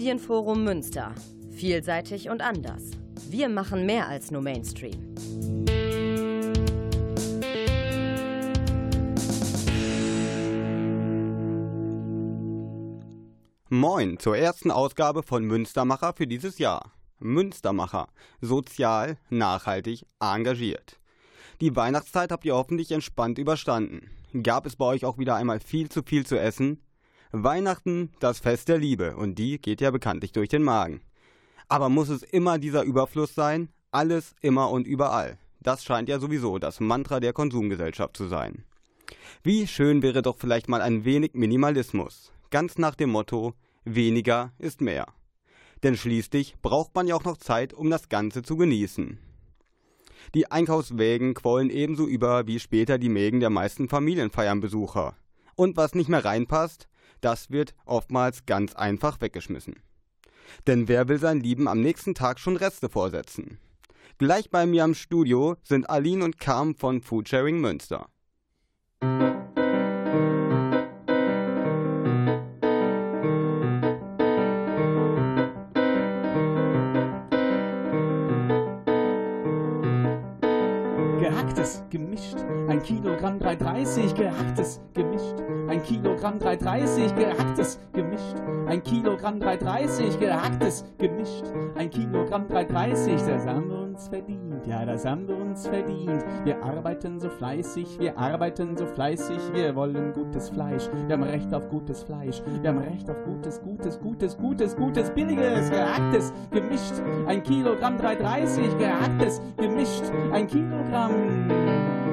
Medienforum Münster. Vielseitig und anders. Wir machen mehr als nur Mainstream. Moin zur ersten Ausgabe von Münstermacher für dieses Jahr. Münstermacher. Sozial, nachhaltig, engagiert. Die Weihnachtszeit habt ihr hoffentlich entspannt überstanden. Gab es bei euch auch wieder einmal viel zu viel zu essen? Weihnachten, das Fest der Liebe, und die geht ja bekanntlich durch den Magen. Aber muss es immer dieser Überfluss sein? Alles, immer und überall. Das scheint ja sowieso das Mantra der Konsumgesellschaft zu sein. Wie schön wäre doch vielleicht mal ein wenig Minimalismus. Ganz nach dem Motto, weniger ist mehr. Denn schließlich braucht man ja auch noch Zeit, um das Ganze zu genießen. Die Einkaufswägen quollen ebenso über wie später die Mägen der meisten Familienfeiernbesucher. Und was nicht mehr reinpasst, das wird oftmals ganz einfach weggeschmissen. Denn wer will sein Lieben am nächsten Tag schon Reste vorsetzen? Gleich bei mir am Studio sind Aline und Carm von Foodsharing Münster. Ein Kilogramm 3,30, gehacktes, gemischt, ein Kilogramm 3,30, gehacktes, gemischt, ein Kilogramm 3,30, gehacktes, gemischt, ein Kilogramm 3,30, das haben wir uns verdient, ja, das haben wir uns verdient. Wir arbeiten so fleißig, wir arbeiten so fleißig, wir wollen gutes Fleisch, wir haben Recht auf gutes Fleisch, wir haben Recht auf gutes, gutes, gutes, gutes, gutes, billiges, gehacktes, gemischt, ein Kilogramm 3,30, gehacktes, gemischt, ein Kilogramm.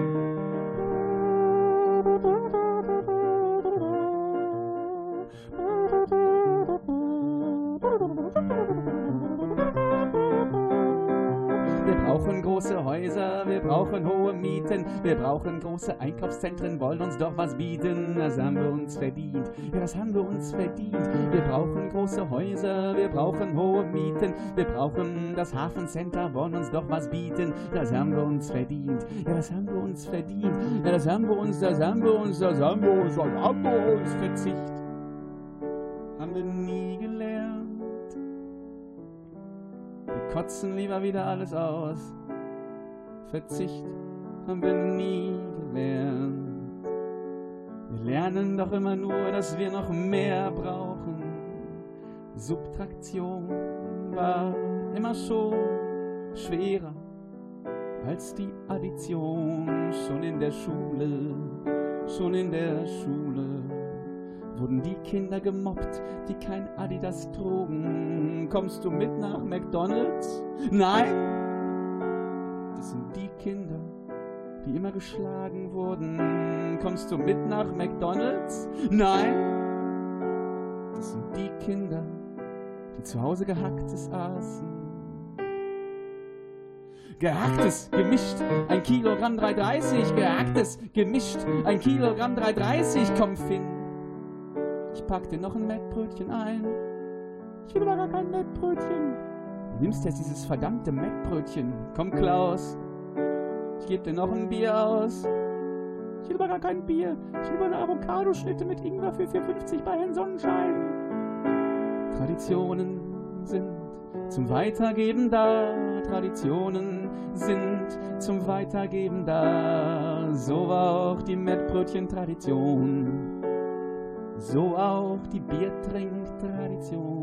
Brauchen hohe Mieten, wir brauchen große Einkaufszentren, wollen uns doch was bieten. Das haben wir uns verdient, ja, das haben wir uns verdient. Wir brauchen große Häuser, wir brauchen hohe Mieten, wir brauchen das Hafencenter, wollen uns doch was bieten. Das haben wir uns verdient, ja, das haben wir uns verdient. Ja, das haben wir uns, das haben wir uns, das haben wir uns, das haben wir uns Verzicht. Haben wir nie gelernt. Wir kotzen lieber wieder alles aus. Verzicht haben wir nie gelernt. Wir lernen doch immer nur, dass wir noch mehr brauchen. Subtraktion war immer schon schwerer als die Addition. Schon in der Schule, schon in der Schule wurden die Kinder gemobbt, die kein Adidas trugen. Kommst du mit nach McDonald's? Nein! Das sind die Kinder, die immer geschlagen wurden. Kommst du mit nach McDonald's? Nein! Das sind die Kinder, die zu Hause gehacktes aßen. Gehacktes, gemischt, ein Kilogramm 3,30. Gehacktes, gemischt, ein Kilogramm 3,30. Komm, Finn, ich pack dir noch ein Mettbrötchen ein. Ich will aber gar kein Mettbrötchen. Nimmst jetzt dieses verdammte Mettbrötchen. Komm, Klaus. Ich geb dir noch ein Bier aus. Ich will aber gar kein Bier. Ich will eine Avocadoschnitte mit Ingwer für 4,50 bei Herrn Sonnenschein. Traditionen sind zum Weitergeben da. Traditionen sind zum Weitergeben da. So war auch die Mettbrötchen-Tradition so auch die Biertrinktradition.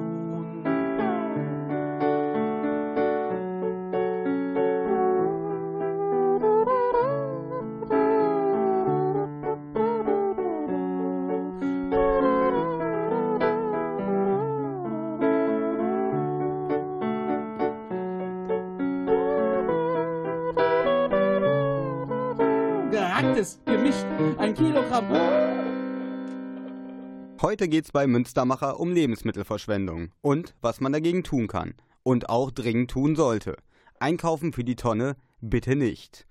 Heute geht's bei Münstermacher um Lebensmittelverschwendung und was man dagegen tun kann und auch dringend tun sollte. Einkaufen für die Tonne bitte nicht.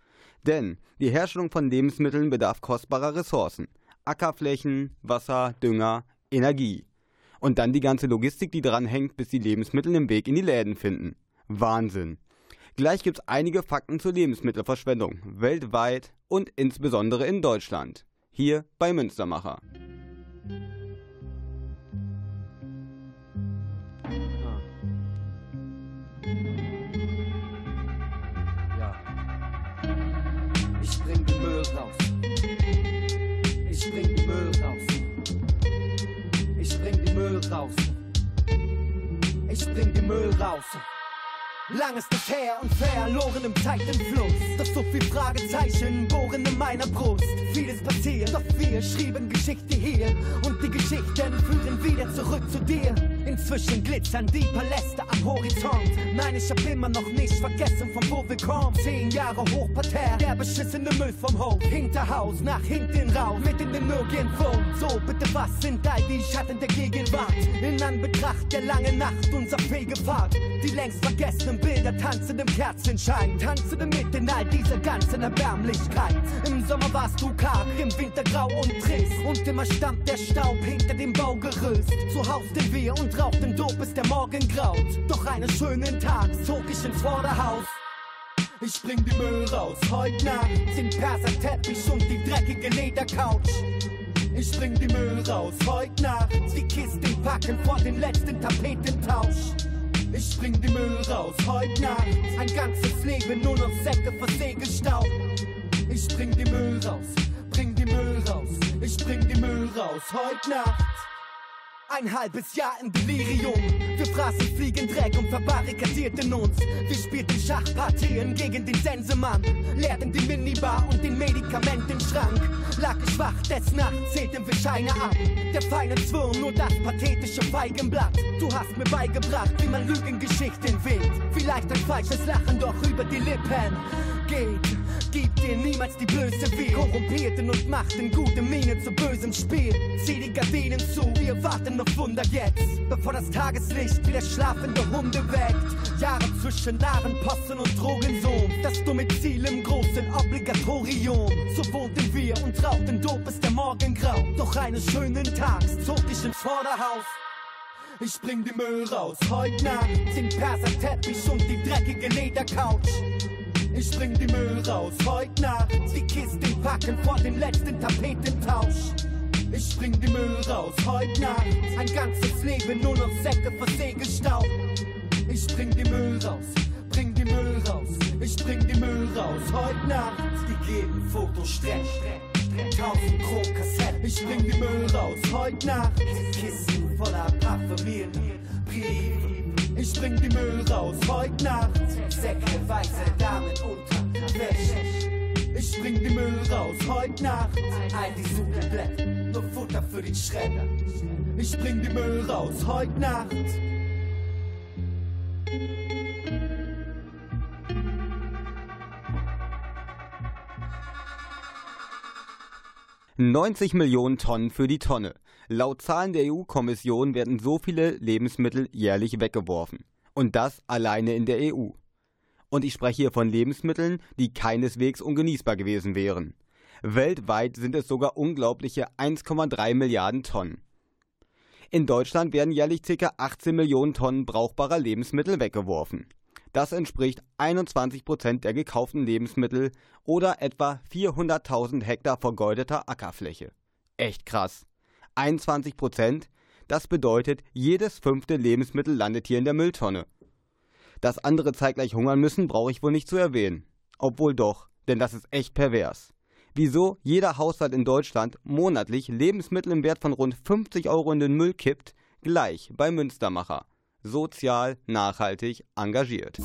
Denn die Herstellung von Lebensmitteln bedarf kostbarer Ressourcen. Ackerflächen, Wasser, Dünger, Energie. Und dann die ganze Logistik, die dranhängt, bis die Lebensmittel den Weg in die Läden finden. Wahnsinn. Gleich gibt's einige Fakten zur Lebensmittelverschwendung, weltweit und insbesondere in Deutschland. Hier bei Münstermacher. Müll raus. Ich bring den Müll raus. Ich bring den Müll raus. Ich bring den Müll raus. Lang ist das her und verloren im Zeitenfluss. Doch so viel Fragezeichen bohren in meiner Brust. Vieles passiert, doch wir schrieben Geschichte hier. Und die Geschichten führen wieder zurück zu dir. Inzwischen glitzern die Paläste am Horizont. Nein, ich hab immer noch nicht vergessen, von wo wir kommen. Zehn Jahre Hochparterre, der beschissene Müll vom Hof. Hinterhaus, nach hinten raus, mit in den Nirgendwo. So, bitte, was sind all die Schatten der Gegenwart? In Anbetracht der langen Nacht, unser Fegefahrt. Die längst vergessenen Bilder tanzen im Kerzenschein. Tanzen mit in all dieser ganzen Erbärmlichkeit. Im Sommer warst du karg, im Winter grau und trist. Und immer stammt der Staub hinter dem Baugerüst. So hausten wir und rauchten Dope, bis der Morgen graut. Doch eines schönen Tags zog ich ins Vorderhaus. Ich bring die Müll raus, heute Nacht sind Perserteppich und die dreckige Ledercouch. Ich bring die Müll raus, heute Nacht die Kisten packen vor dem letzten Tapetentausch. Ich bring die Müll raus, heute Nacht ein ganzes Leben nur noch Säcke Versägestaub. Ich bring die Müll raus, bring die Müll raus, ich bring die Müll raus, heute Nacht. Ein halbes Jahr im Delirium. Wir fraßen Fliegendreck und verbarrikadierten uns. Wir spielten Schachpartien gegen den Sensemann. Leerten die Minibar und den Medikamentenschrank. Lag ich wach des Nachts, zählten wir Scheine ab. Der feine Zwirn, nur das pathetische Feigenblatt. Du hast mir beigebracht, wie man Lügengeschichten wählt. Vielleicht ein falsches Lachen, doch über die Lippen geht. Niemals die Blöße weh. Korrumpierten und machten gute Miene zu bösem Spiel. Zieh die Gardinen zu, wir warten auf Wunder jetzt. Bevor das Tageslicht wieder schlafende Hunde weckt. Jahre zwischen Narrenposten und Drogensohn. Das dumme Ziel im großen Obligatorium. So wohnten wir und rauchten Dope, bis der Morgen grau. Doch eines schönen Tags zog ich ins Vorderhaus. Ich bring den Müll raus, heute Nacht sind Perserteppich und die dreckige Ledercouch. Ich bring die Müll raus, heute Nacht die Kisten packen vor dem letzten Tapetentausch. Ich bring die Müll raus, heute Nacht ein ganzes Leben nur noch Säcke Versägestaub. Ich bring die Müll raus, bring die Müll raus, ich bring die Müll raus, heute Nacht. Die geben Fotostress, tausend Kronkassetten. Ich bring die Müll raus, heute Nacht. Kisten voller parfümierten Briefe. Ich bring die Müll raus, heute Nacht. Säcke, weiße Damen unter Wäsche. Ich bring die Müll raus, heute Nacht. All die Sudelblätter, nur Futter für den Schredder. Ich bring die Müll raus, heute Nacht. 90 Millionen Tonnen für die Tonne. Laut Zahlen der EU-Kommission werden so viele Lebensmittel jährlich weggeworfen. Und das alleine in der EU. Und ich spreche hier von Lebensmitteln, die keineswegs ungenießbar gewesen wären. Weltweit sind es sogar unglaubliche 1,3 Milliarden Tonnen. In Deutschland werden jährlich ca. 18 Millionen Tonnen brauchbarer Lebensmittel weggeworfen. Das entspricht 21 Prozent der gekauften Lebensmittel oder etwa 400.000 Hektar vergeudeter Ackerfläche. Echt krass. 21 Prozent, das bedeutet, jedes fünfte Lebensmittel landet hier in der Mülltonne. Dass andere zeitgleich hungern müssen, brauche ich wohl nicht zu erwähnen. Obwohl doch, denn das ist echt pervers. Wieso jeder Haushalt in Deutschland monatlich Lebensmittel im Wert von rund 50 Euro in den Müll kippt, gleich bei Münstermacher sozial nachhaltig engagiert.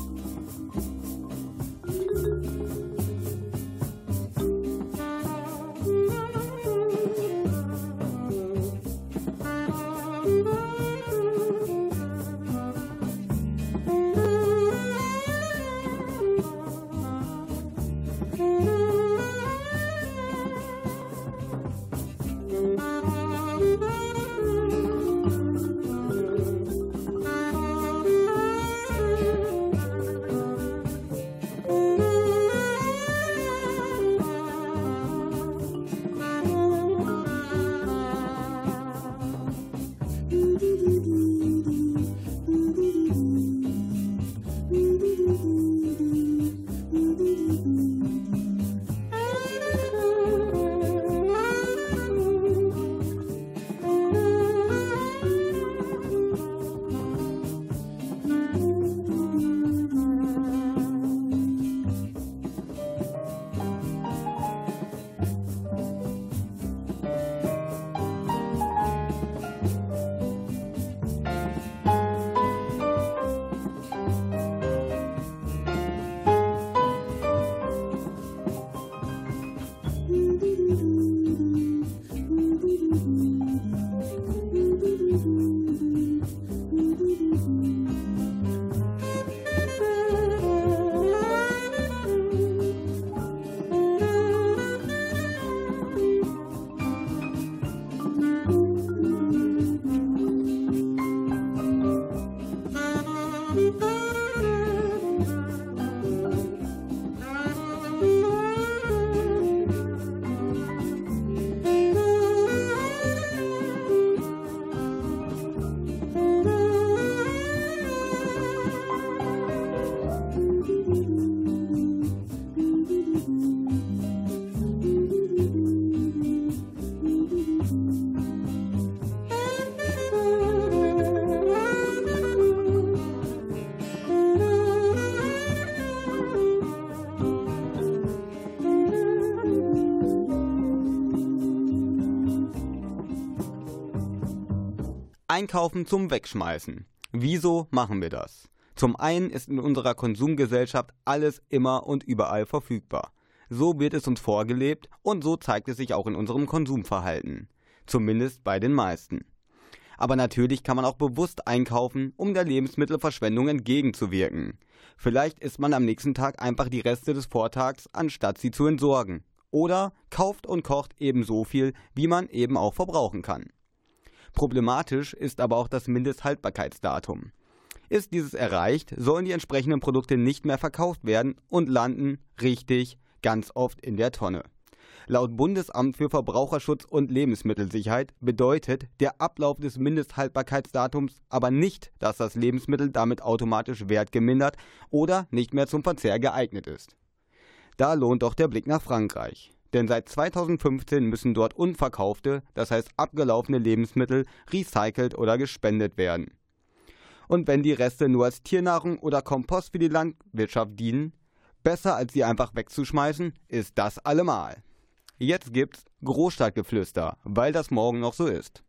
Einkaufen zum Wegschmeißen. Wieso machen wir das? Zum einen ist in unserer Konsumgesellschaft alles immer und überall verfügbar. So wird es uns vorgelebt und so zeigt es sich auch in unserem Konsumverhalten. Zumindest bei den meisten. Aber natürlich kann man auch bewusst einkaufen, um der Lebensmittelverschwendung entgegenzuwirken. Vielleicht isst man am nächsten Tag einfach die Reste des Vortags, anstatt sie zu entsorgen. Oder kauft und kocht eben so viel, wie man eben auch verbrauchen kann. Problematisch ist aber auch das Mindesthaltbarkeitsdatum. Ist dieses erreicht, sollen die entsprechenden Produkte nicht mehr verkauft werden und landen, richtig, ganz oft in der Tonne. Laut Bundesamt für Verbraucherschutz und Lebensmittelsicherheit bedeutet der Ablauf des Mindesthaltbarkeitsdatums aber nicht, dass das Lebensmittel damit automatisch wertgemindert oder nicht mehr zum Verzehr geeignet ist. Da lohnt doch der Blick nach Frankreich. Denn seit 2015 müssen dort unverkaufte, das heißt abgelaufene Lebensmittel recycelt oder gespendet werden. Und wenn die Reste nur als Tiernahrung oder Kompost für die Landwirtschaft dienen, besser als sie einfach wegzuschmeißen, ist das allemal. Jetzt gibt's Großstadtgeflüster, weil das morgen noch so ist.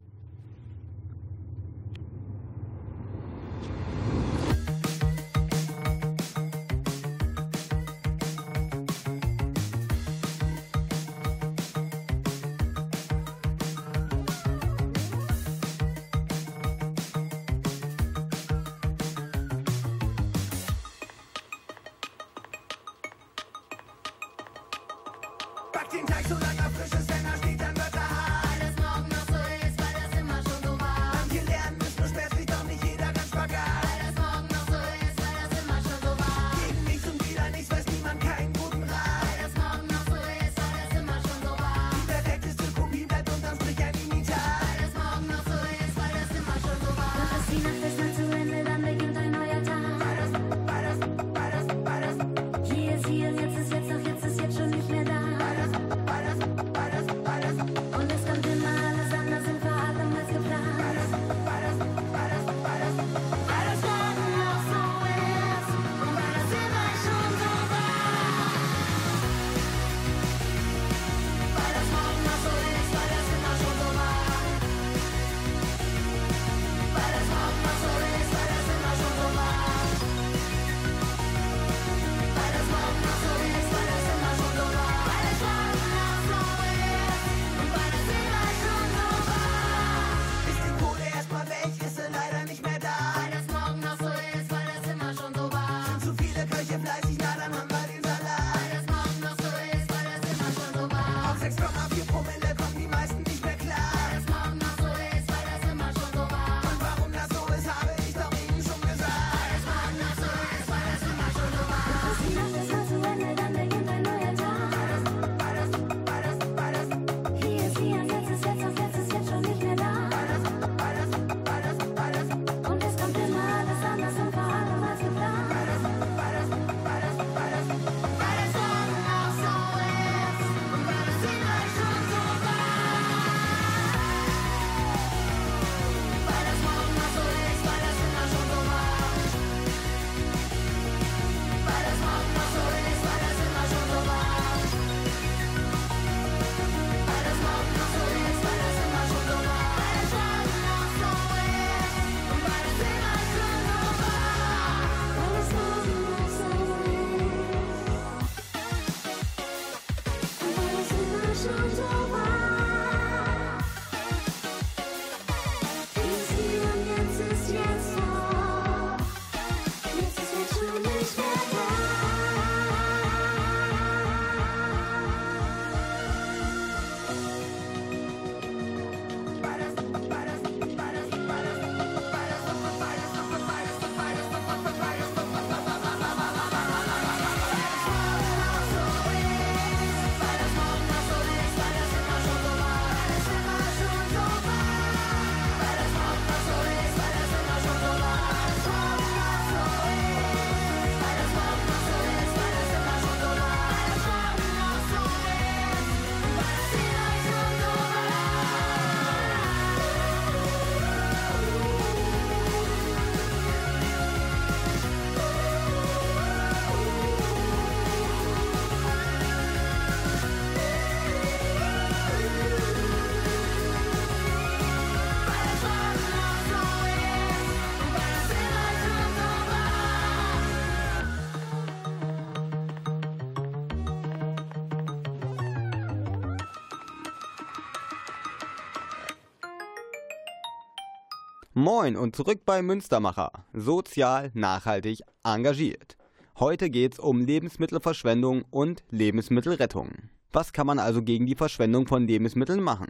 Moin und zurück bei Münstermacher. Sozial, nachhaltig, engagiert. Heute geht's um Lebensmittelverschwendung und Lebensmittelrettung. Was kann man also gegen die Verschwendung von Lebensmitteln machen?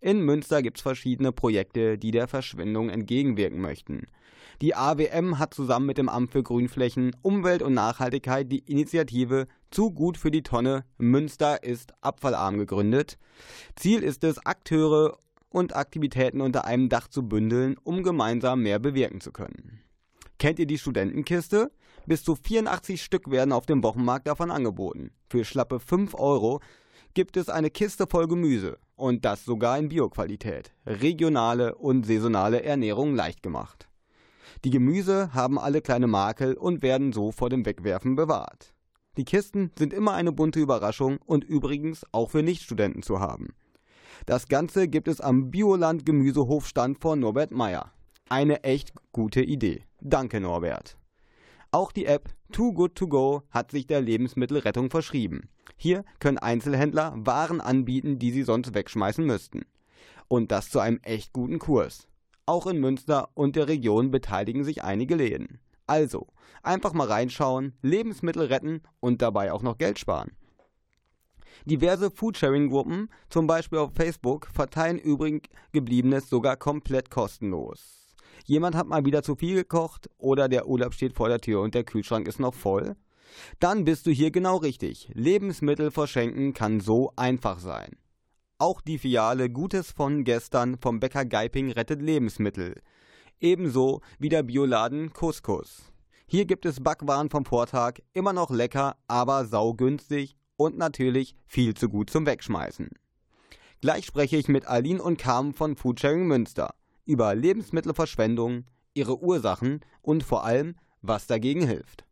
In Münster gibt's verschiedene Projekte, die der Verschwendung entgegenwirken möchten. Die AWM hat zusammen mit dem Amt für Grünflächen, Umwelt und Nachhaltigkeit die Initiative Zu gut für die Tonne Münster ist abfallarm gegründet. Ziel ist es, Akteure und Aktivitäten unter einem Dach zu bündeln, um gemeinsam mehr bewirken zu können. Kennt ihr die Studentenkiste? Bis zu 84 Stück werden auf dem Wochenmarkt davon angeboten. Für schlappe 5 Euro gibt es eine Kiste voll Gemüse und das sogar in Bioqualität. Regionale und saisonale Ernährung leicht gemacht. Die Gemüse haben alle kleine Makel und werden so vor dem Wegwerfen bewahrt. Die Kisten sind immer eine bunte Überraschung und übrigens auch für Nichtstudenten zu haben. Das Ganze gibt es am Bioland Gemüsehofstand von Norbert Meyer. Eine echt gute Idee. Danke Norbert. Auch die App Too Good To Go hat sich der Lebensmittelrettung verschrieben. Hier können Einzelhändler Waren anbieten, die sie sonst wegschmeißen müssten. Und das zu einem echt guten Kurs. Auch in Münster und der Region beteiligen sich einige Läden. Also, einfach mal reinschauen, Lebensmittel retten und dabei auch noch Geld sparen. Diverse Foodsharing-Gruppen, zum Beispiel auf Facebook, verteilen übrig gebliebenes sogar komplett kostenlos. Jemand hat mal wieder zu viel gekocht oder der Urlaub steht vor der Tür und der Kühlschrank ist noch voll? Dann bist du hier genau richtig. Lebensmittel verschenken kann so einfach sein. Auch die Filiale Gutes von gestern vom Bäcker Geiping rettet Lebensmittel. Ebenso wie der Bioladen Couscous. Hier gibt es Backwaren vom Vortag, immer noch lecker, aber saugünstig und natürlich viel zu gut zum Wegschmeißen. Gleich spreche ich mit Aline und Carmen von Foodsharing Münster über Lebensmittelverschwendung, ihre Ursachen und vor allem, was dagegen hilft.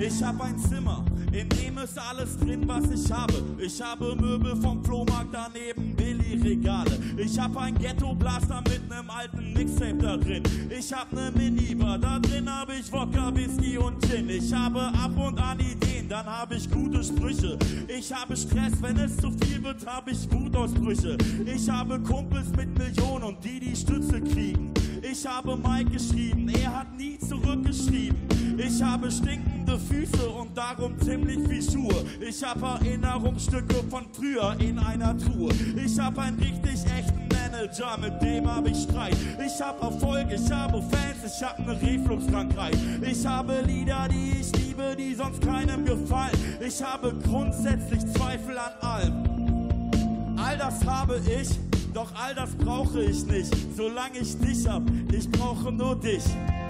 Ich hab ein Zimmer, in dem ist alles drin, was ich habe. Ich habe Möbel vom Flohmarkt daneben, Billy-Regale. Ich hab ein Ghetto-Blaster mit nem alten Mixtape da drin. Ich hab ne Minibar, da drin hab ich Wodka, Whisky und Gin. Ich habe ab und an Ideen, dann hab ich gute Sprüche. Ich habe Stress, wenn es zu viel wird, hab ich Wutausbrüche. Ich habe Kumpels mit Millionen und die, die Stütze kriegen. Ich habe Mike geschrieben, er hat nie zurückgeschrieben. Ich habe stinkende Füße und darum ziemlich viel Schuhe. Ich habe Erinnerungsstücke von früher in einer Truhe. Ich habe einen richtig echten Manager, mit dem habe ich Streit. Ich habe Erfolg, ich habe Fans, ich habe eine Refluxkrankheit. Ich habe Lieder, die ich liebe, die sonst keinem gefallen. Ich habe grundsätzlich Zweifel an allem. All das habe ich doch all das brauche ich nicht, solange ich dich hab. Ich brauche nur dich.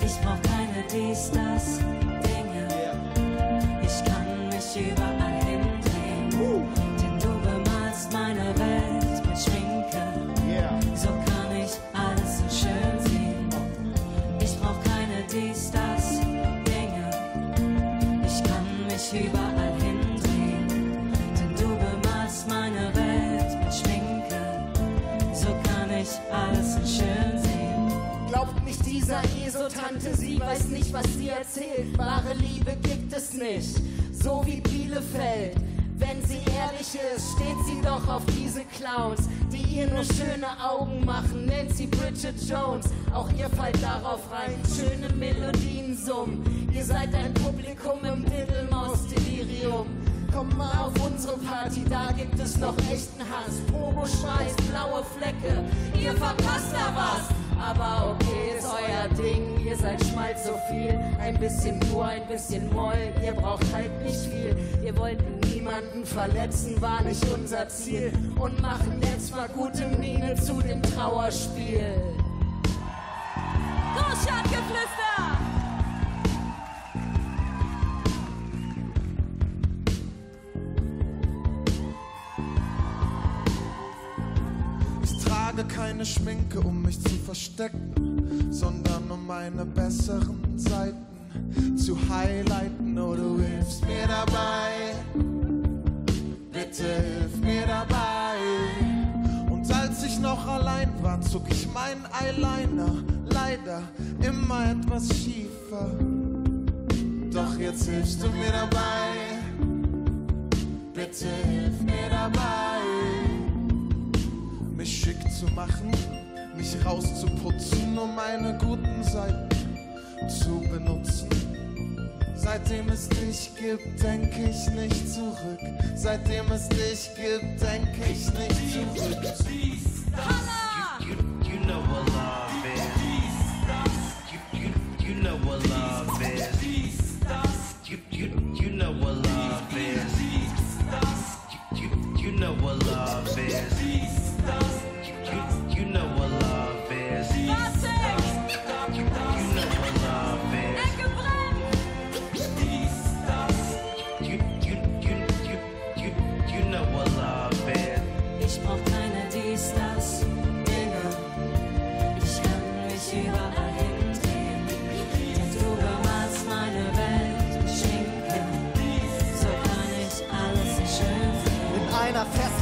Ich brauch keine dies, das, Dinge. Ich kann mich überall hindrehen. Denn du bemalst meine Welt mit Schminke. So kann ich alles so schön sehen. Ich brauch keine dies, das, Dinge. Ich kann mich überall Glaubt nicht dieser Esotante, sie weiß nicht, was sie erzählt. Wahre Liebe gibt es nicht, so wie Bielefeld. Wenn sie ehrlich ist, steht sie doch auf diese Clowns, die ihr nur schöne Augen machen. Nennt sie Bridget Jones, auch ihr fallt darauf rein. Schöne Melodien summen, ihr seid ein Publikum im Diddlemaus-Delirium. Komm mal auf unsere Party, da gibt es noch echten Hass. Probo schmeißt blaue Flecke, ihr verpasst da was. Aber okay, ist euer Ding, ihr seid schmalz so viel. Ein bisschen Dur, ein bisschen Moll, ihr braucht halt nicht viel. Wir wollten niemanden verletzen, war nicht unser Ziel. Und machen jetzt mal gute Miene zu dem Trauerspiel. Großstadtgeflüster! Trage keine Schminke, um mich zu verstecken, sondern um meine besseren Seiten zu highlighten. Oh, du hilfst mir dabei, bitte hilf mir dabei. Und als ich noch allein war, zog ich meinen Eyeliner leider immer etwas schiefer. Doch jetzt hilfst du mir dabei, bitte hilf mir dabei, schick zu machen, mich rauszuputzen, um meine guten Seiten zu benutzen. Seitdem es dich gibt, denk ich nicht zurück. Seitdem es dich gibt, denk ich nicht zurück. You, you,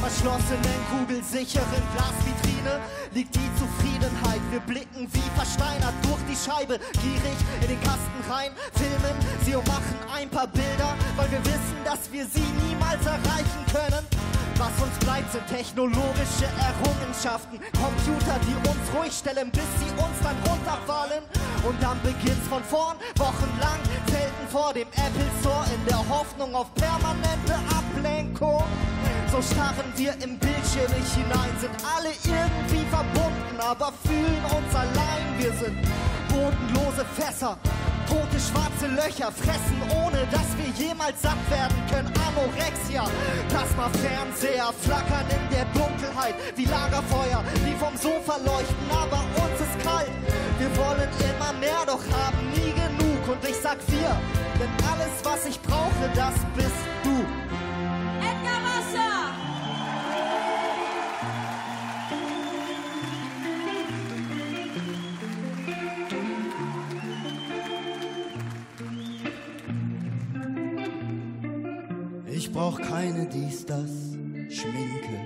verschlossenen, kugelsicheren Glasvitrine liegt die Zufriedenheit. Wir blicken wie versteinert durch die Scheibe, gierig in den Kasten rein, filmen sie und machen ein paar Bilder, weil wir wissen, dass wir sie niemals erreichen können. Was uns bleibt, sind technologische Errungenschaften. Computer, die uns ruhig stellen, bis sie uns dann runterfallen. Und dann beginnt's von vorn, wochenlang, Zelten vor dem Apple Store in der Hoffnung auf permanente Ablenkung. So starren wir im Bildschirm nicht hinein, sind alle irgendwie verbunden, aber fühlen uns allein. Wir sind bodenlose Fässer, tote schwarze Löcher, fressen ohne dass wir jemals satt werden können. Anorexia, Plasma-Fernseher flackern in der Dunkelheit wie Lagerfeuer, die vom Sofa leuchten, aber uns ist kalt. Wir wollen immer mehr, doch haben nie genug. Und ich sag wir, denn alles, was ich brauche, das bist du. Ich brauch keine dies, das Schminke,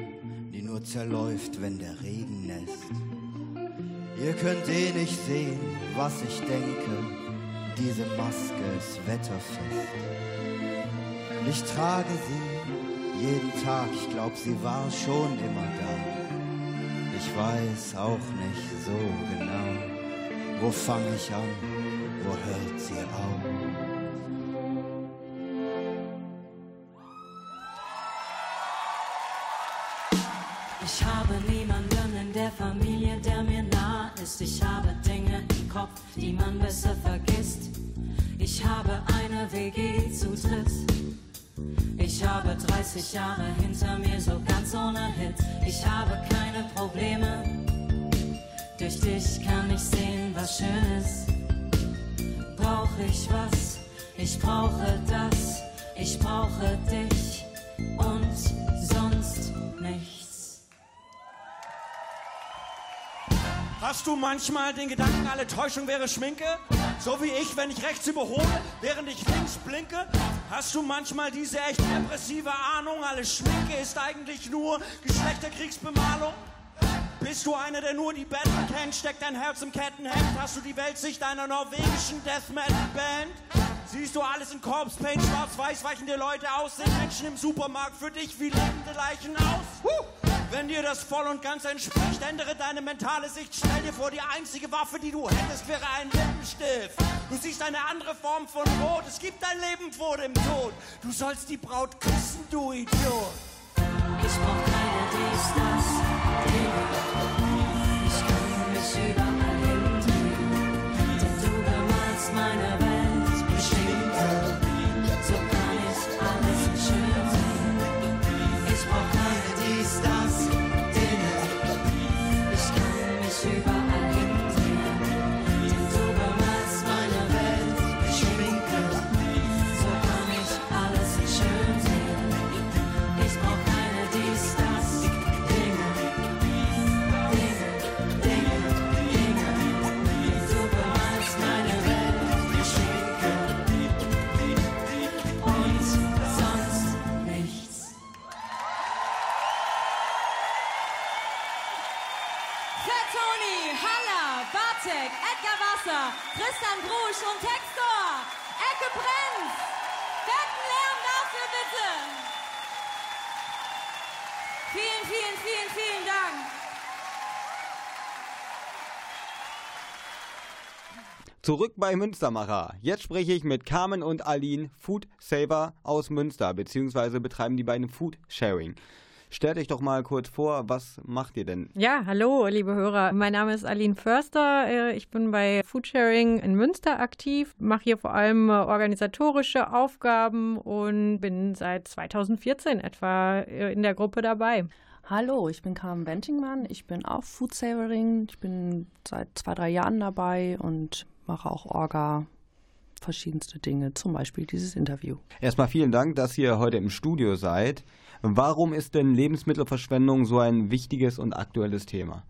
die nur zerläuft, wenn der Regen nässt. Ihr könnt eh nicht sehen, was ich denke, diese Maske ist wetterfest. Und ich trage sie jeden Tag, ich glaub, sie war schon immer da. Ich weiß auch nicht so genau, wo fang ich an, wo hört sie auf. Ich habe niemanden in der Familie, der mir nah ist. Ich habe Dinge im Kopf, die man besser vergisst. Ich habe eine WG zu dritt. Ich habe 30 Jahre hinter mir, so ganz ohne Hit. Ich habe keine Probleme. Durch dich kann ich sehen, was schön ist. Brauch ich was? Ich brauche das. Ich brauche dich und sonst nichts. Hast du manchmal den Gedanken, alle Täuschung wäre Schminke? So wie ich, wenn ich rechts überhole, während ich links blinke? Hast du manchmal diese echt depressive Ahnung, alle Schminke ist eigentlich nur Geschlechterkriegsbemalung? Bist du einer, der nur die Battle kennt? Steckt dein Herz im Kettenhemd? Hast du die Weltsicht einer norwegischen Death Metal Band? Siehst du alles in Corpse Paint, schwarz-weiß weichen dir Leute aus? Sind Menschen im Supermarkt für dich wie lebende Leichen aus? Huh! Wenn dir das voll und ganz entspricht, ändere deine mentale Sicht. Stell dir vor, die einzige Waffe, die du hättest, wäre ein Lippenstift. Du siehst eine andere Form von Rot. Es gibt ein Leben vor dem Tod. Du sollst die Braut küssen, du Idiot. Ich brauch keine Dinge. Ich kann mich überall hindrehen, denn du bemalst meine Welt Zurück bei Münstermacher. Jetzt spreche ich mit Carmen und Aline, Food Saver aus Münster, beziehungsweise betreiben die beiden Food Sharing. Stellt euch doch mal kurz vor, was macht ihr denn? Ja, hallo, liebe Hörer. Mein Name ist Aline Förster. Äh, ich bin bei Foodsharing in Münster aktiv, mache hier vor allem äh, organisatorische Aufgaben und bin seit 2014 etwa äh, in der Gruppe dabei. Hallo, ich bin Carmen Bentingmann. Ich bin auch Foodsavering. Ich bin seit zwei, drei Jahren dabei und mache auch Orga, verschiedenste Dinge, zum Beispiel dieses Interview. Erstmal vielen Dank, dass ihr heute im Studio seid. Warum ist denn Lebensmittelverschwendung so ein wichtiges und aktuelles Thema?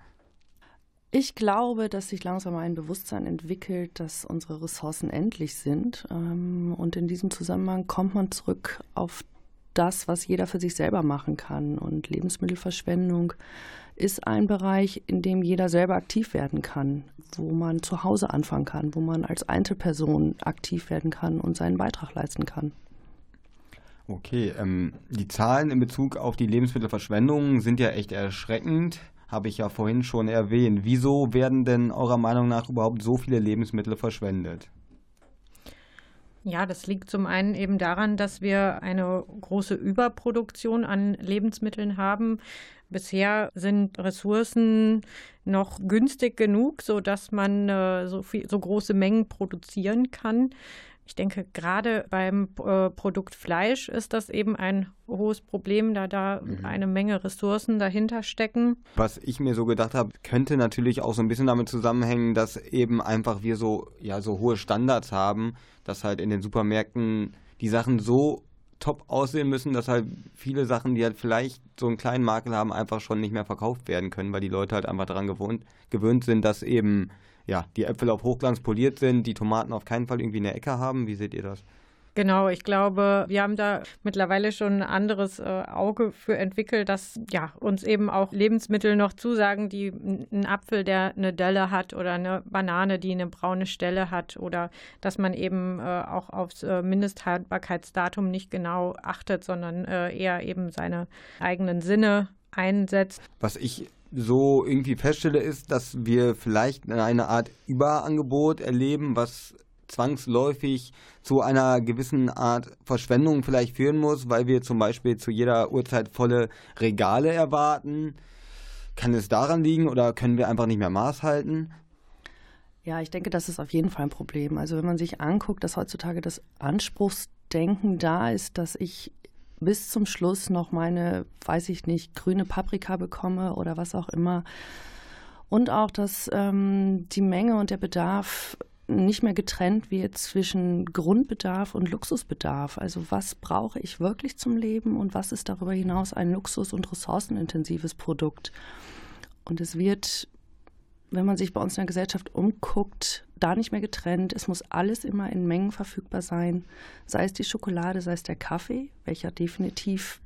Ich glaube, dass sich langsam ein Bewusstsein entwickelt, dass unsere Ressourcen endlich sind. Ähm, und in diesem Zusammenhang kommt man zurück auf das, was jeder für sich selber machen kann. Und Lebensmittelverschwendung ist ein Bereich, in dem jeder selber aktiv werden kann, wo man zu Hause anfangen kann, wo man als Einzelperson aktiv werden kann und seinen Beitrag leisten kann. Okay, ähm, die Zahlen in Bezug auf die Lebensmittelverschwendung sind ja echt erschreckend, habe ich ja vorhin schon erwähnt. Wieso werden denn eurer Meinung nach überhaupt so viele Lebensmittel verschwendet? Ja, das liegt zum einen eben daran, dass wir eine große Überproduktion an Lebensmitteln haben. Bisher sind Ressourcen noch günstig genug, sodass man äh, so, viel, so große Mengen produzieren kann. Ich denke, gerade beim äh, Produkt Fleisch ist das eben ein hohes Problem, da da mhm. eine Menge Ressourcen dahinter stecken. Was ich mir so gedacht habe, könnte natürlich auch so ein bisschen damit zusammenhängen, dass eben einfach wir so, ja, so hohe Standards haben, dass halt in den Supermärkten die Sachen so top aussehen müssen, dass halt viele Sachen, die halt vielleicht so einen kleinen Makel haben, einfach schon nicht mehr verkauft werden können, weil die Leute halt einfach daran gewohnt, gewöhnt sind, dass eben ja, die Äpfel auf Hochglanz poliert sind, die Tomaten auf keinen Fall irgendwie eine Ecke haben. Wie seht ihr das? Genau, ich glaube, wir haben da mittlerweile schon ein anderes äh, Auge für entwickelt, dass ja uns eben auch Lebensmittel noch zusagen, die einen Apfel, der eine Delle hat oder eine Banane, die eine braune Stelle hat oder dass man eben äh, auch aufs äh, Mindesthaltbarkeitsdatum nicht genau achtet, sondern äh, eher eben seine eigenen Sinne einsetzt. Was ich so irgendwie feststelle, ist, dass wir vielleicht eine Art Überangebot erleben, was zwangsläufig zu einer gewissen Art Verschwendung vielleicht führen muss, weil wir zum Beispiel zu jeder Uhrzeit volle Regale erwarten. Kann es daran liegen oder können wir einfach nicht mehr Maß halten? Ja, ich denke, das ist auf jeden Fall ein Problem. Also wenn man sich anguckt, dass heutzutage das Anspruchsdenken da ist, dass ich bis zum Schluss noch meine, weiß ich nicht, grüne Paprika bekomme oder was auch immer. Und auch, dass ähm, die Menge und der Bedarf nicht mehr getrennt wird zwischen Grundbedarf und Luxusbedarf. Also was brauche ich wirklich zum Leben und was ist darüber hinaus ein luxus- und ressourcenintensives Produkt. Und es wird, wenn man sich bei uns in der Gesellschaft umguckt, da nicht mehr getrennt. Es muss alles immer in Mengen verfügbar sein, sei es die Schokolade, sei es der Kaffee, welcher definitiv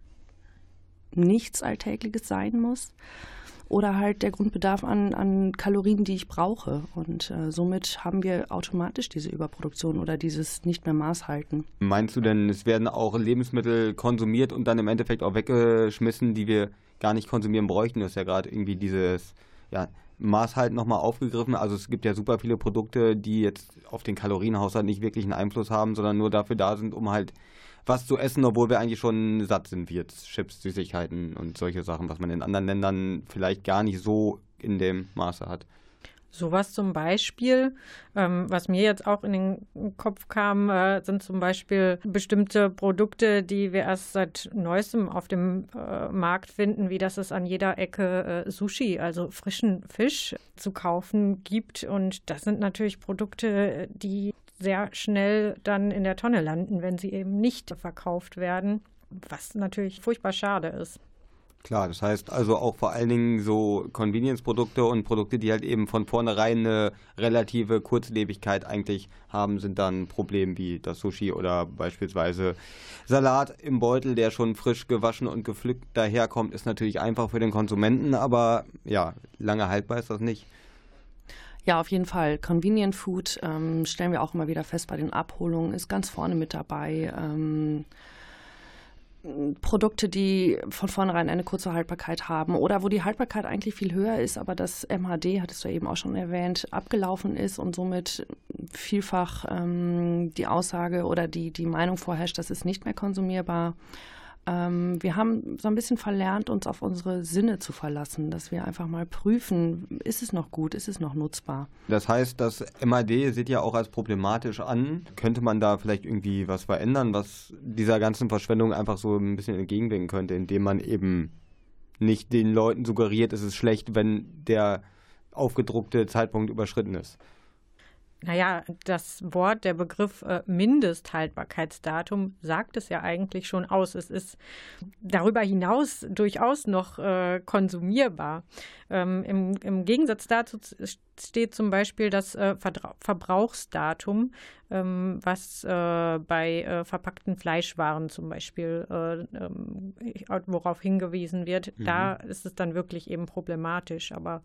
nichts Alltägliches sein muss. Oder halt der Grundbedarf an, an Kalorien, die ich brauche. Und äh, somit haben wir automatisch diese Überproduktion oder dieses nicht mehr Maß halten. Meinst du denn, es werden auch Lebensmittel konsumiert und dann im Endeffekt auch weggeschmissen, die wir gar nicht konsumieren bräuchten? Das ist ja gerade irgendwie dieses, ja, Maß halt nochmal aufgegriffen. Also es gibt ja super viele Produkte, die jetzt auf den Kalorienhaushalt nicht wirklich einen Einfluss haben, sondern nur dafür da sind, um halt was zu essen, obwohl wir eigentlich schon satt sind, wie jetzt Chips, Süßigkeiten und solche Sachen, was man in anderen Ländern vielleicht gar nicht so in dem Maße hat. Sowas zum Beispiel, ähm, was mir jetzt auch in den Kopf kam, äh, sind zum Beispiel bestimmte Produkte, die wir erst seit neuestem auf dem äh, Markt finden, wie dass es an jeder Ecke äh, Sushi, also frischen Fisch zu kaufen gibt. Und das sind natürlich Produkte, die sehr schnell dann in der Tonne landen, wenn sie eben nicht verkauft werden, was natürlich furchtbar schade ist. Klar, das heißt also auch vor allen Dingen so Convenience-Produkte und Produkte, die halt eben von vornherein eine relative Kurzlebigkeit eigentlich haben, sind dann ein Problem wie das Sushi oder beispielsweise Salat im Beutel, der schon frisch gewaschen und gepflückt daherkommt, ist natürlich einfach für den Konsumenten, aber ja, lange haltbar ist das nicht. Ja, auf jeden Fall. Convenient Food ähm, stellen wir auch immer wieder fest bei den Abholungen, ist ganz vorne mit dabei. Ähm, Produkte, die von vornherein eine kurze Haltbarkeit haben oder wo die Haltbarkeit eigentlich viel höher ist, aber das MHD, hattest du eben auch schon erwähnt, abgelaufen ist und somit vielfach ähm, die Aussage oder die, die Meinung vorherrscht, das ist nicht mehr konsumierbar. Ähm, wir haben so ein bisschen verlernt, uns auf unsere Sinne zu verlassen, dass wir einfach mal prüfen, ist es noch gut, ist es noch nutzbar. Das heißt, das MAD sieht ja auch als problematisch an. Könnte man da vielleicht irgendwie was verändern, was dieser ganzen Verschwendung einfach so ein bisschen entgegenwirken könnte, indem man eben nicht den Leuten suggeriert, es ist schlecht, wenn der aufgedruckte Zeitpunkt überschritten ist? Naja, das Wort, der Begriff äh, Mindesthaltbarkeitsdatum sagt es ja eigentlich schon aus. Es ist darüber hinaus durchaus noch äh, konsumierbar. Ähm, im, im, Gegensatz dazu steht zum Beispiel das äh, Verbrauchsdatum, ähm, was äh, bei äh, verpackten Fleischwaren zum Beispiel, äh, ähm, worauf hingewiesen wird. Mhm. Da ist es dann wirklich eben problematisch. Aber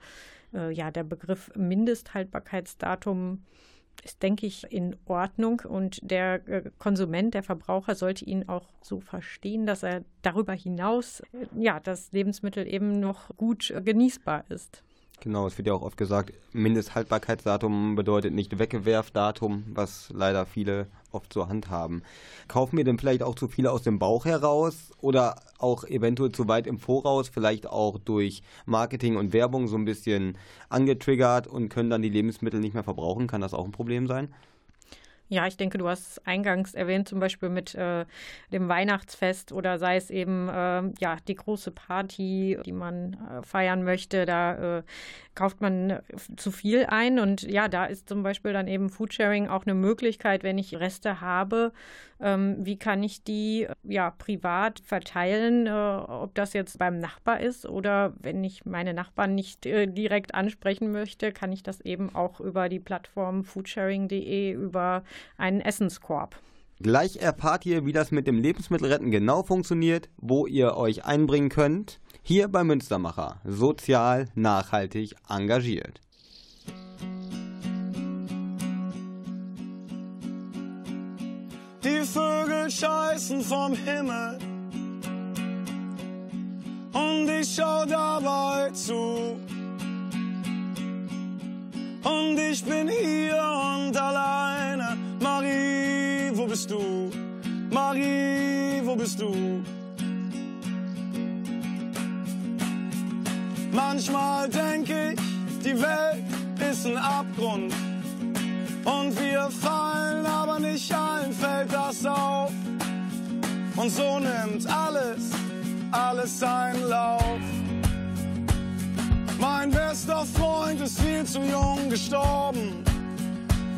ja, der Begriff Mindesthaltbarkeitsdatum ist, denke ich, in Ordnung und der äh, Konsument, der Verbraucher sollte ihn auch so verstehen, dass er darüber hinaus, äh, ja, das Lebensmittel eben noch gut äh, genießbar ist. Genau, es wird ja auch oft gesagt, Mindesthaltbarkeitsdatum bedeutet nicht Weggewerfdatum, was leider viele oft zur Hand haben. Kaufen wir denn vielleicht auch zu viele aus dem Bauch heraus oder auch eventuell zu weit im Voraus, vielleicht auch durch Marketing und Werbung so ein bisschen angetriggert und können dann die Lebensmittel nicht mehr verbrauchen? Kann das auch ein Problem sein? Ja, ich denke, du hast eingangs erwähnt, zum Beispiel mit äh, dem Weihnachtsfest oder sei es eben äh, ja die große Party, die man äh, feiern möchte. Da äh, kauft man äh, zu viel ein und ja, da ist zum Beispiel dann eben Foodsharing auch eine Möglichkeit, wenn ich Reste habe, ähm, wie kann ich die ja privat verteilen, äh, ob das jetzt beim Nachbar ist oder wenn ich meine Nachbarn nicht direkt ansprechen möchte, kann ich das eben auch über die Plattform foodsharing.de über einen Essenskorb. Gleich erfahrt ihr, wie das mit dem Lebensmittelretten genau funktioniert, wo ihr euch einbringen könnt. Hier bei Münstermacher. Sozial, nachhaltig, engagiert. Die Vögel scheißen vom Himmel und ich schau dabei zu. Und ich bin hier und alleine. Bist du? Marie, wo bist du? Manchmal denke ich, die Welt ist ein Abgrund. Und wir fallen, aber nicht allen fällt das auf. Und so nimmt alles, alles seinen Lauf. Mein bester Freund ist viel zu jung gestorben.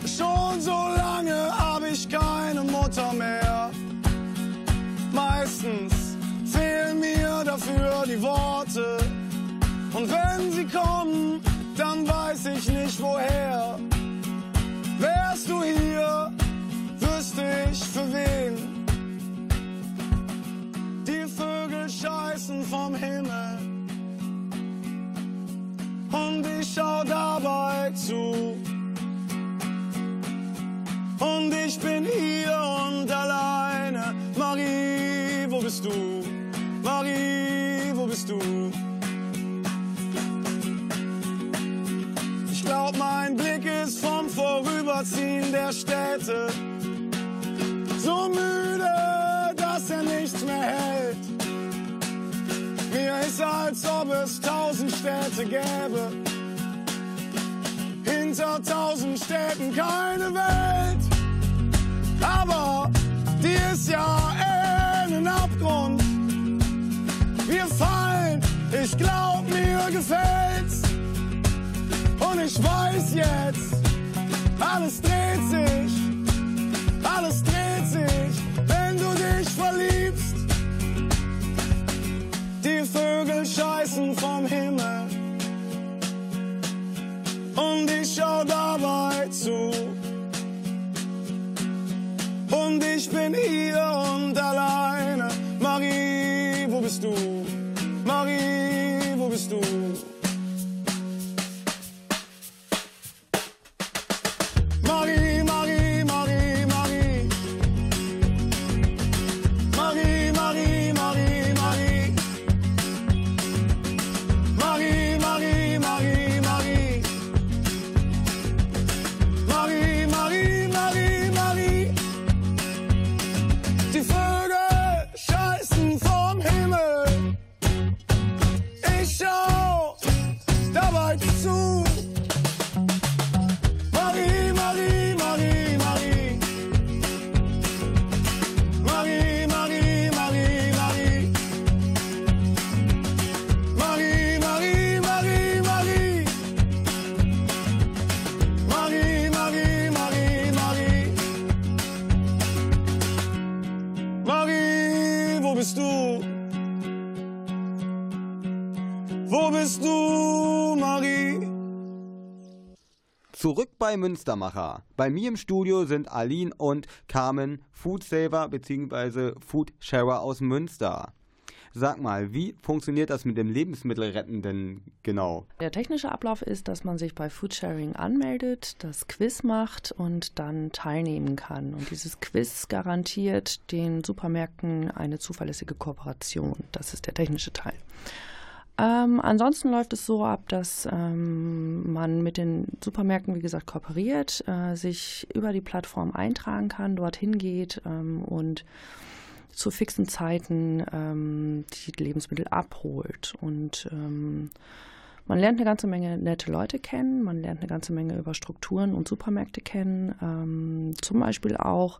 Schon so lange hab ich keine Mutter mehr. Meistens fehlen mir dafür die Worte. Und wenn sie kommen, dann weiß ich nicht woher. Weiß jetzt, alles dreht sich, bei Münstermacher. Bei mir im Studio sind Aline und Carmen, Foodsaver bzw. Foodsharer aus Münster. Sag mal, wie funktioniert das mit dem Lebensmittelretten denn genau? Der technische Ablauf ist, dass man sich bei Foodsharing anmeldet, das Quiz macht und dann teilnehmen kann. Und dieses Quiz garantiert den Supermärkten eine zuverlässige Kooperation. Das ist der technische Teil. Ähm, ansonsten läuft es so ab, dass ähm, man mit den Supermärkten, wie gesagt, kooperiert, äh, sich über die Plattform eintragen kann, dorthin geht ähm, und zu fixen Zeiten ähm, die Lebensmittel abholt. Und ähm, man lernt eine ganze Menge nette Leute kennen, man lernt eine ganze Menge über Strukturen und Supermärkte kennen. Ähm, zum Beispiel auch,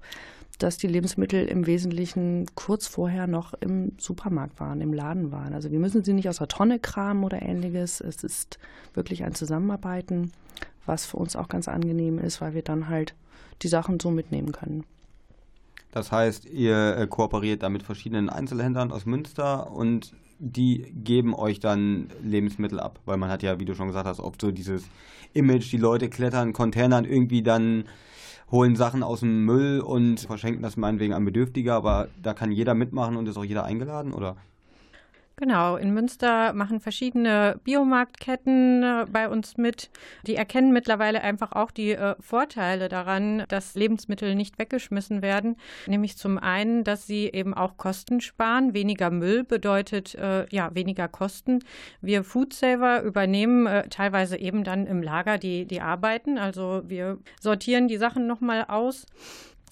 dass die Lebensmittel im Wesentlichen kurz vorher noch im Supermarkt waren, im Laden waren. Also wir müssen sie nicht aus der Tonne kramen oder ähnliches. Es ist wirklich ein Zusammenarbeiten, was für uns auch ganz angenehm ist, weil wir dann halt die Sachen so mitnehmen können. Das heißt, ihr äh, kooperiert da mit verschiedenen Einzelhändlern aus Münster und die geben euch dann Lebensmittel ab, weil man hat ja, wie du schon gesagt hast, oft so dieses Image, die Leute klettern Containern irgendwie dann holen Sachen aus dem Müll und verschenken das meinetwegen an Bedürftige, aber da kann jeder mitmachen und ist auch jeder eingeladen, oder? Genau, in Münster machen verschiedene Biomarktketten äh, bei uns mit. Die erkennen mittlerweile einfach auch die äh, Vorteile daran, dass Lebensmittel nicht weggeschmissen werden. Nämlich zum einen, dass sie eben auch Kosten sparen. Weniger Müll bedeutet äh, ja weniger Kosten. Wir Foodsaver übernehmen teilweise eben dann im Lager die, die Arbeiten. Also wir sortieren die Sachen nochmal aus.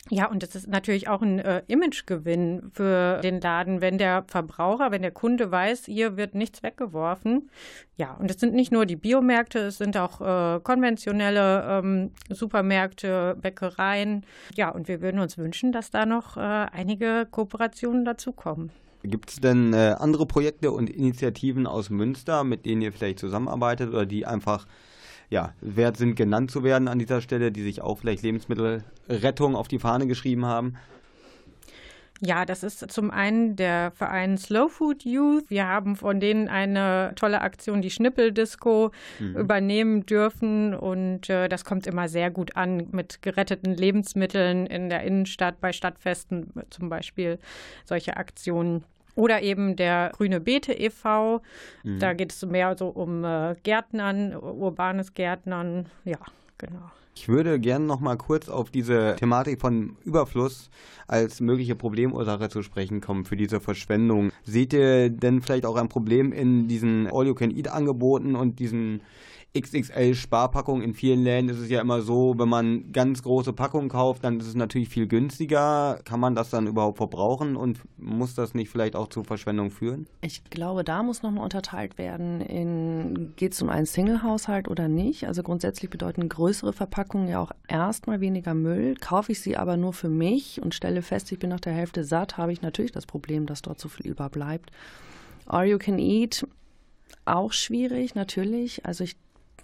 Ja, und das ist natürlich auch ein äh, Imagegewinn für den Laden, wenn der Verbraucher, wenn der Kunde weiß, hier wird nichts weggeworfen. Ja, und es sind nicht nur die Biomärkte, es sind auch äh, konventionelle ähm, Supermärkte, Bäckereien. Ja, und wir würden uns wünschen, dass da noch äh, einige Kooperationen dazukommen. Gibt es denn äh, andere Projekte und Initiativen aus Münster, mit denen ihr vielleicht zusammenarbeitet oder die einfach ja, wert sind, genannt zu werden an dieser Stelle, die sich auch vielleicht Lebensmittelrettung auf die Fahne geschrieben haben? Ja, das ist zum einen der Verein Slow Food Youth. Wir haben von denen eine tolle Aktion, die Schnippeldisco, mhm. übernehmen dürfen. Und äh, das kommt immer sehr gut an mit geretteten Lebensmitteln in der Innenstadt, bei Stadtfesten zum Beispiel. Solche Aktionen. Oder eben der Grüne Beete e.V. Mhm. Da geht es mehr so um äh, Gärtnern, urbanes Gärtnern. Ja, genau. Ich würde gerne noch mal kurz auf diese Thematik von Überfluss als mögliche Problemursache zu sprechen kommen für diese Verschwendung. Seht ihr denn vielleicht auch ein Problem in diesen All-You-Can-Eat-Angeboten und diesen XXL-Sparpackung. In vielen Läden ist es ja immer so, wenn man ganz große Packungen kauft, dann ist es natürlich viel günstiger. Kann man das dann überhaupt verbrauchen und muss das nicht vielleicht auch zu Verschwendung führen? Ich glaube, da muss nochmal unterteilt werden, geht es um einen Single-Haushalt oder nicht. Also grundsätzlich bedeuten größere Verpackungen ja auch erstmal weniger Müll. Kaufe ich sie aber nur für mich und stelle fest, ich bin nach der Hälfte satt, habe ich natürlich das Problem, dass dort so viel überbleibt. All you can eat, auch schwierig, natürlich. Also ich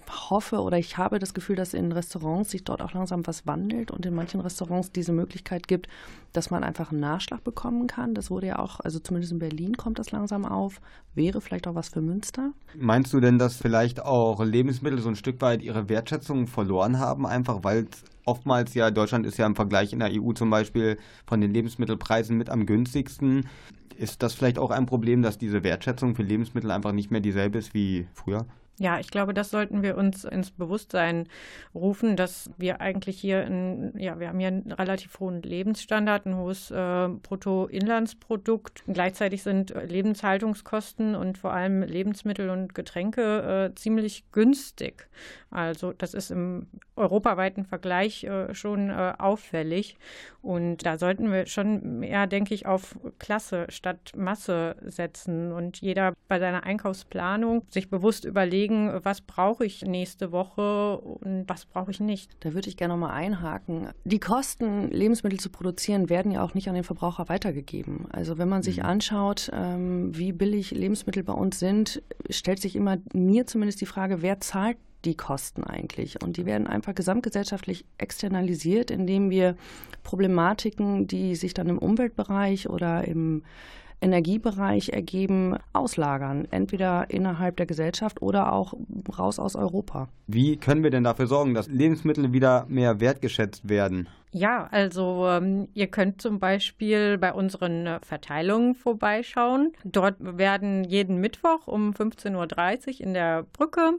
hoffe oder ich habe das Gefühl, dass in Restaurants sich dort auch langsam was wandelt und in manchen Restaurants diese Möglichkeit gibt, dass man einfach einen Nachschlag bekommen kann. Das wurde ja auch, also zumindest in Berlin kommt das langsam auf. Wäre vielleicht auch was für Münster. Meinst du denn, dass vielleicht auch Lebensmittel so ein Stück weit ihre Wertschätzung verloren haben, einfach weil oftmals ja, Deutschland ist ja im Vergleich in der EU zum Beispiel von den Lebensmittelpreisen mit am günstigsten. Ist das vielleicht auch ein Problem, dass diese Wertschätzung für Lebensmittel einfach nicht mehr dieselbe ist wie früher? Ja, ich glaube, das sollten wir uns ins Bewusstsein rufen, dass wir eigentlich hier, in, ja, wir haben hier einen relativ hohen Lebensstandard, ein hohes äh, Bruttoinlandsprodukt. Gleichzeitig sind Lebenshaltungskosten und vor allem Lebensmittel und Getränke äh, ziemlich günstig. Also das ist im europaweiten Vergleich äh, schon äh, auffällig. Und da sollten wir schon mehr, denke ich, auf Klasse statt Masse setzen und jeder bei seiner Einkaufsplanung sich bewusst überlegen, was brauche ich nächste Woche und was brauche ich nicht. Da würde ich gerne nochmal einhaken. Die Kosten, Lebensmittel zu produzieren, werden ja auch nicht an den Verbraucher weitergegeben. Also wenn man sich mhm. anschaut, ähm, wie billig Lebensmittel bei uns sind, stellt sich immer mir zumindest die Frage, wer zahlt die Kosten eigentlich? Und die werden einfach gesamtgesellschaftlich externalisiert, indem wir Problematiken, die sich dann im Umweltbereich oder im Energiebereich ergeben, auslagern. Entweder innerhalb der Gesellschaft oder auch raus aus Europa. Wie können wir denn dafür sorgen, dass Lebensmittel wieder mehr wertgeschätzt werden? Ja, also ähm, ihr könnt zum Beispiel bei unseren äh, Verteilungen vorbeischauen. Dort werden jeden Mittwoch um 15.30 Uhr in der Brücke,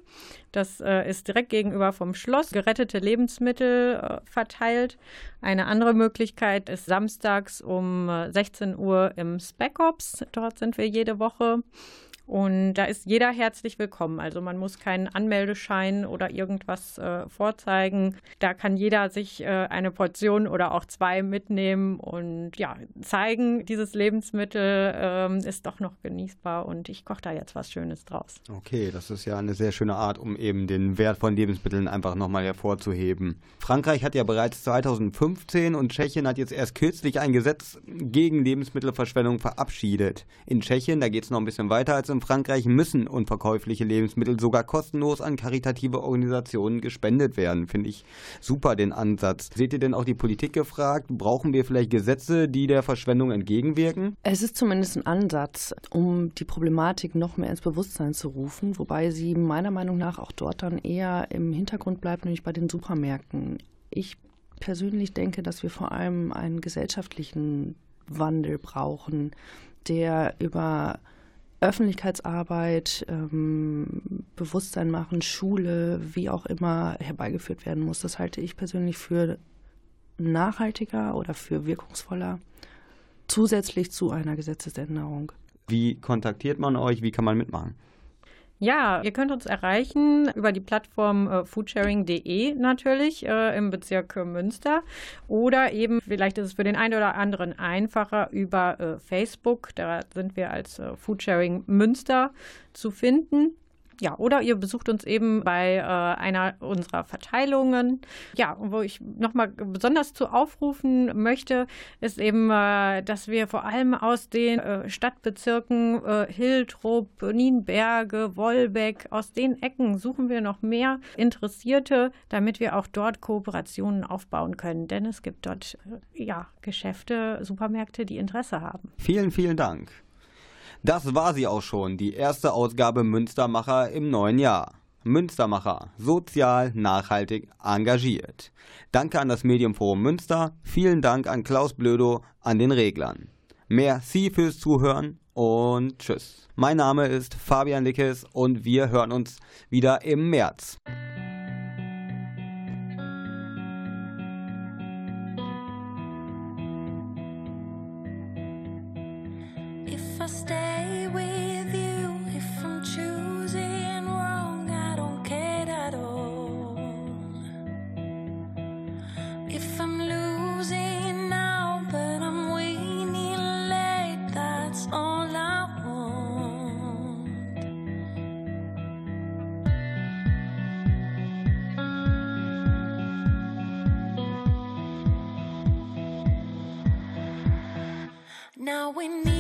das äh, ist direkt gegenüber vom Schloss, gerettete Lebensmittel äh, verteilt. Eine andere Möglichkeit ist samstags um 16 äh, Uhr im Spec-Ops. Dort sind wir jede Woche. Und da ist jeder herzlich willkommen. Also man muss keinen Anmeldeschein oder irgendwas äh, vorzeigen. Da kann jeder sich äh, eine Portion oder auch zwei mitnehmen und ja, zeigen, dieses Lebensmittel ähm, ist doch noch genießbar und ich koche da jetzt was Schönes draus. Okay, das ist ja eine sehr schöne Art, um eben den Wert von Lebensmitteln einfach nochmal hervorzuheben. Frankreich hat ja bereits 2015 und Tschechien hat jetzt erst kürzlich ein Gesetz gegen Lebensmittelverschwendung verabschiedet. In Tschechien, da geht es noch ein bisschen weiter als in in Frankreich müssen unverkäufliche Lebensmittel sogar kostenlos an karitative Organisationen gespendet werden. Finde ich super den Ansatz. Seht ihr denn auch die Politik gefragt? Brauchen wir vielleicht Gesetze, die der Verschwendung entgegenwirken? Es ist zumindest ein Ansatz, um die Problematik noch mehr ins Bewusstsein zu rufen, wobei sie meiner Meinung nach auch dort dann eher im Hintergrund bleibt, nämlich bei den Supermärkten. Ich persönlich denke, dass wir vor allem einen gesellschaftlichen Wandel brauchen, der über Öffentlichkeitsarbeit, ähm, Bewusstsein machen, Schule, wie auch immer herbeigeführt werden muss. Das halte ich persönlich für nachhaltiger oder für wirkungsvoller, zusätzlich zu einer Gesetzesänderung. Wie kontaktiert man euch? Wie kann man mitmachen? Ja, ihr könnt uns erreichen über die Plattform äh, foodsharing.de natürlich äh, im Bezirk Münster oder eben, vielleicht ist es für den einen oder anderen einfacher, über äh, Facebook. Da sind wir als äh, Foodsharing Münster zu finden. Ja, oder ihr besucht uns eben bei äh, einer unserer Verteilungen. Ja, wo ich nochmal besonders zu aufrufen möchte, ist eben, äh, dass wir vor allem aus den äh, Stadtbezirken äh, Hiltrup, Nienberge, Wolbeck, aus den Ecken suchen wir noch mehr Interessierte, damit wir auch dort Kooperationen aufbauen können. Denn es gibt dort äh, ja Geschäfte, Supermärkte, die Interesse haben. Vielen, vielen Dank. Das war sie auch schon, die erste Ausgabe Münstermacher im neuen Jahr. Münstermacher, sozial, nachhaltig, engagiert. Danke an das Medienforum Münster, vielen Dank an Klaus Blödo an den Reglern. Merci fürs Zuhören und tschüss. Mein Name ist Fabian Lickes und wir hören uns wieder im März. Now we need